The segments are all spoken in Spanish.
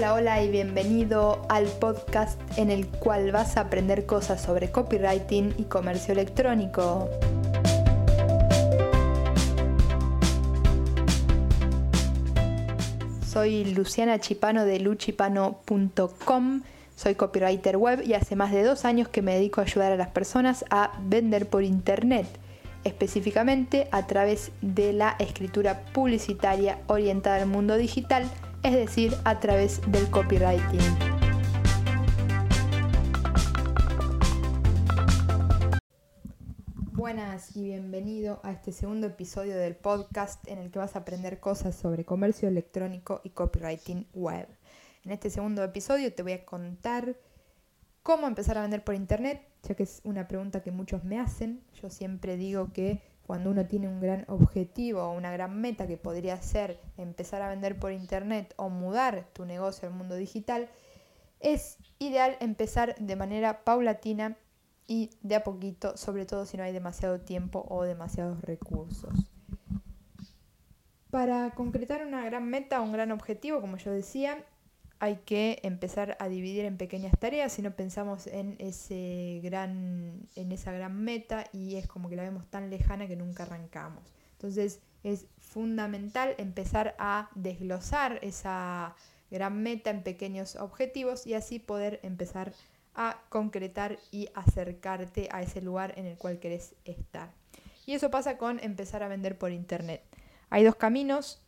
Hola, hola y bienvenido al podcast en el cual vas a aprender cosas sobre copywriting y comercio electrónico. Soy Luciana Chipano de luchipano.com, soy copywriter web y hace más de dos años que me dedico a ayudar a las personas a vender por internet, específicamente a través de la escritura publicitaria orientada al mundo digital es decir, a través del copywriting. Buenas y bienvenido a este segundo episodio del podcast en el que vas a aprender cosas sobre comercio electrónico y copywriting web. En este segundo episodio te voy a contar cómo empezar a vender por internet, ya que es una pregunta que muchos me hacen. Yo siempre digo que cuando uno tiene un gran objetivo o una gran meta que podría ser empezar a vender por internet o mudar tu negocio al mundo digital, es ideal empezar de manera paulatina y de a poquito, sobre todo si no hay demasiado tiempo o demasiados recursos. Para concretar una gran meta o un gran objetivo, como yo decía, hay que empezar a dividir en pequeñas tareas si no pensamos en, ese gran, en esa gran meta y es como que la vemos tan lejana que nunca arrancamos. Entonces es fundamental empezar a desglosar esa gran meta en pequeños objetivos y así poder empezar a concretar y acercarte a ese lugar en el cual querés estar. Y eso pasa con empezar a vender por internet. Hay dos caminos,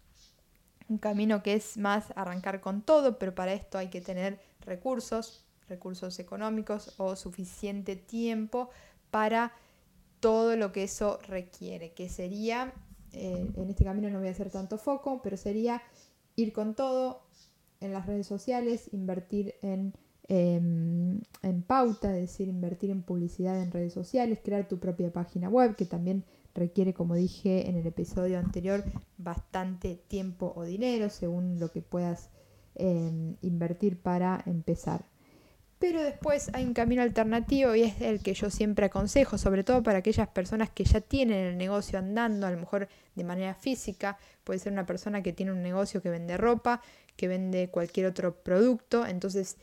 un camino que es más arrancar con todo, pero para esto hay que tener recursos, recursos económicos o suficiente tiempo para todo lo que eso requiere, que sería, eh, en este camino no voy a hacer tanto foco, pero sería ir con todo en las redes sociales, invertir en, em, en pauta, es decir, invertir en publicidad en redes sociales, crear tu propia página web, que también requiere, como dije en el episodio anterior, bastante tiempo o dinero según lo que puedas em, invertir para empezar. Pero después hay un camino alternativo y es el que yo siempre aconsejo, sobre todo para aquellas personas que ya tienen el negocio andando, a lo mejor de manera física. Puede ser una persona que tiene un negocio que vende ropa, que vende cualquier otro producto. Entonces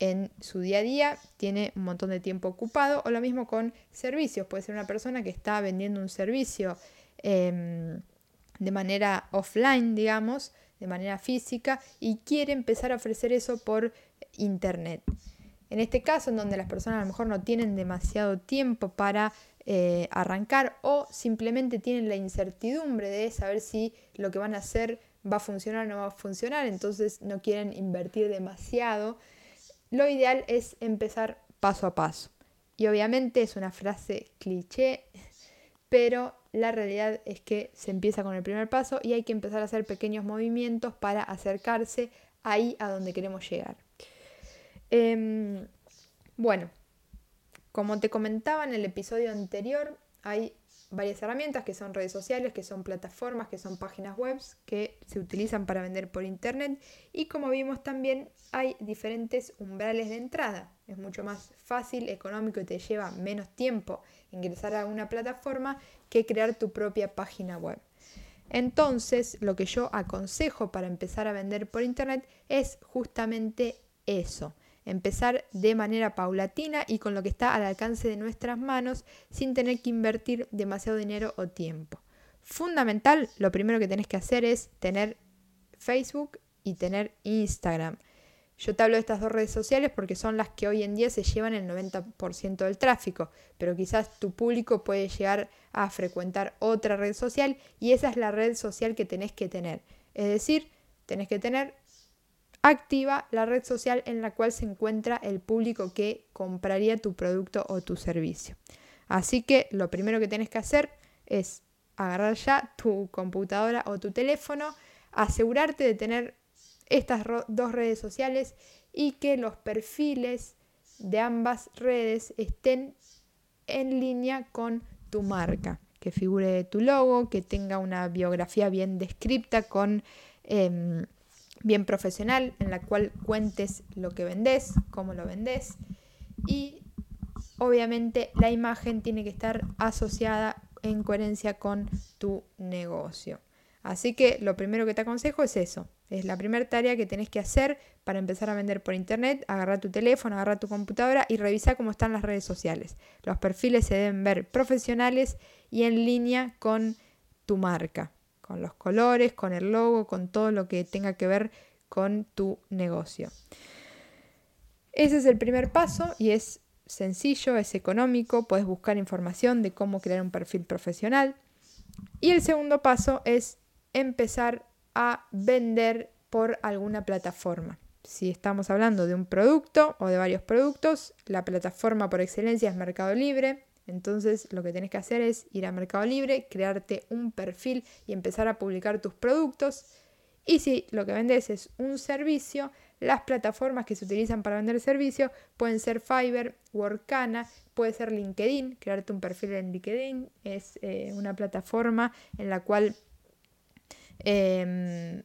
en su día a día tiene un montón de tiempo ocupado o lo mismo con servicios. Puede ser una persona que está vendiendo un servicio em, de manera offline, digamos, de manera física y quiere empezar a ofrecer eso por internet. En este caso, en donde las personas a lo mejor no tienen demasiado tiempo para eh, arrancar o simplemente tienen la incertidumbre de saber si lo que van a hacer va a funcionar o no va a funcionar, entonces no quieren invertir demasiado lo ideal es empezar paso a paso. Y obviamente es una frase cliché, pero la realidad es que se empieza con el primer paso y hay que empezar a hacer pequeños movimientos para acercarse ahí a donde queremos llegar. Em, bueno, como te comentaba en el episodio anterior, hay varias herramientas que son redes sociales, que son plataformas, que son páginas web que se utilizan para vender por internet y como vimos también hay diferentes umbrales de entrada. Es mucho más fácil, económico y te lleva menos tiempo ingresar a una plataforma que crear tu propia página web. Entonces, lo que yo aconsejo para empezar a vender por internet es justamente eso empezar de manera paulatina y con lo que está al alcance de nuestras manos sin tener que invertir demasiado dinero o tiempo. Fundamental, lo primero que tenés que hacer es tener Facebook y tener Instagram. Yo te hablo de estas dos redes sociales porque son las que hoy en día se llevan el 90% del tráfico, pero quizás tu público puede llegar a frecuentar otra red social y esa es la red social que tenés que tener. Es decir, tenés que tener activa la red social en la cual se encuentra el público que compraría tu producto o tu servicio. Así que lo primero que tienes que hacer es agarrar ya tu computadora o tu teléfono, asegurarte de tener estas dos redes sociales y que los perfiles de ambas redes estén en línea con tu marca, que figure tu logo, que tenga una biografía bien descripta con... Em, bien profesional en la cual cuentes lo que vendes, cómo lo vendes y obviamente la imagen tiene que estar asociada en coherencia con tu negocio. Así que lo primero que te aconsejo es eso. Es la primera tarea que tenés que hacer para empezar a vender por internet. Agarra tu teléfono, agarra tu computadora y revisa cómo están las redes sociales. Los perfiles se deben ver profesionales y en línea con tu marca, con los colores, con el logo, con todo lo que tenga que ver con tu negocio. Ese es el primer paso y es sencillo, es económico, puedes buscar información de cómo crear un perfil profesional. Y el segundo paso es empezar a vender por alguna plataforma. Si estamos hablando de un producto o de varios productos, la plataforma por excelencia es Mercado Libre. Entonces lo que tienes que hacer es ir a Mercado Libre, crearte un perfil y empezar a publicar tus productos. Y si lo que vendes es un servicio, las plataformas que se utilizan para vender servicios pueden ser Fiverr, Workana, puede ser LinkedIn, crearte un perfil en LinkedIn, es eh, una plataforma en la cual em,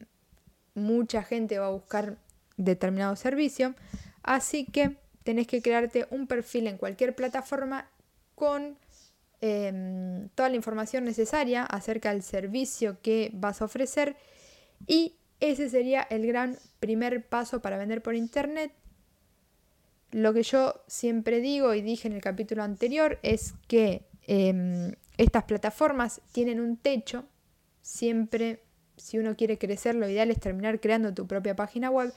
mucha gente va a buscar determinado servicio, así que tenés que crearte un perfil en cualquier plataforma con em, toda la información necesaria acerca del servicio que vas a ofrecer y ese sería el gran primer paso para vender por internet. Lo que yo siempre digo y dije en el capítulo anterior es que em, estas plataformas tienen un techo. Siempre, si uno quiere crecer, lo ideal es terminar creando tu propia página web,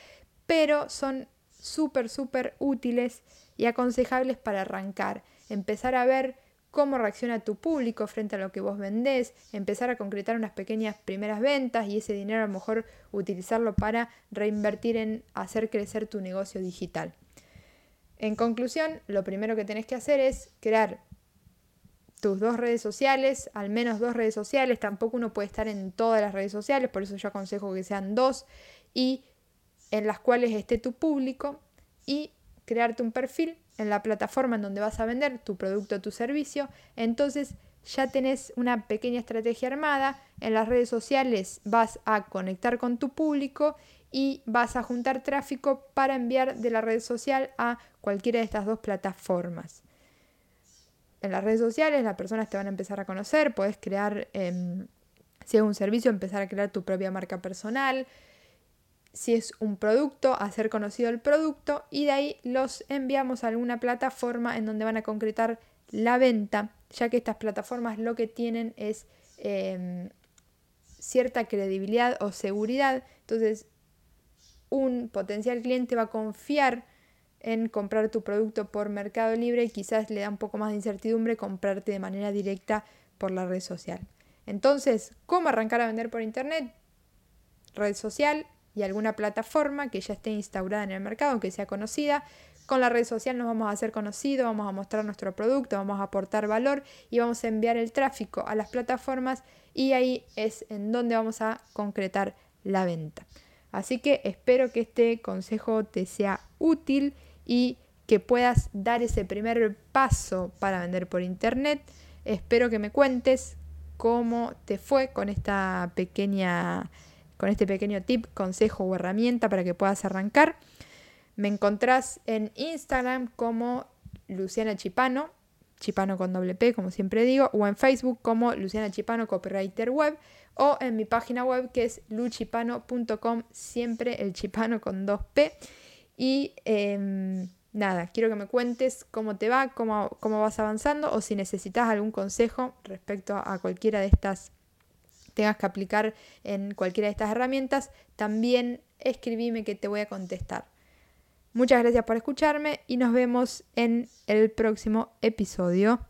pero son súper, súper útiles y aconsejables para arrancar. Empezar a ver cómo reacciona tu público frente a lo que vos vendés, empezar a concretar unas pequeñas primeras ventas y ese dinero a lo mejor utilizarlo para reinvertir en hacer crecer tu negocio digital. En conclusión, lo primero que tenés que hacer es crear tus dos redes sociales, al menos dos redes sociales, tampoco uno puede estar en todas las redes sociales, por eso yo aconsejo que sean dos y en las cuales esté tu público y crearte un perfil en la plataforma en donde vas a vender tu producto o tu servicio, entonces ya tenés una pequeña estrategia armada, en las redes sociales vas a conectar con tu público y vas a juntar tráfico para enviar de la red social a cualquiera de estas dos plataformas. En las redes sociales las personas te van a empezar a conocer, puedes crear, em, si es un servicio, empezar a crear tu propia marca personal, si es un producto, hacer conocido el producto y de ahí los enviamos a alguna plataforma en donde van a concretar la venta, ya que estas plataformas lo que tienen es em, cierta credibilidad o seguridad. Entonces, un potencial cliente va a confiar en comprar tu producto por Mercado Libre y quizás le da un poco más de incertidumbre comprarte de manera directa por la red social. Entonces, ¿cómo arrancar a vender por Internet? Red social, y alguna plataforma que ya esté instaurada en el mercado, que sea conocida. Con la red social nos vamos a hacer conocidos, vamos a mostrar nuestro producto, vamos a aportar valor y vamos a enviar el tráfico a las plataformas y ahí es en donde vamos a concretar la venta. Así que espero que este consejo te sea útil y que puedas dar ese primer paso para vender por internet. Espero que me cuentes cómo te fue con esta pequeña con este pequeño tip, consejo o herramienta para que puedas arrancar. Me encontrás en Instagram como Luciana Chipano, Chipano con doble P, como siempre digo, o en Facebook como Luciana Chipano, copywriter web, o en mi página web que es luchipano.com, siempre el chipano con dos P. Y em, nada, quiero que me cuentes cómo te va, cómo, cómo vas avanzando, o si necesitas algún consejo respecto a cualquiera de estas tengas que aplicar en cualquiera de estas herramientas, también escribime que te voy a contestar. Muchas gracias por escucharme y nos vemos en el próximo episodio.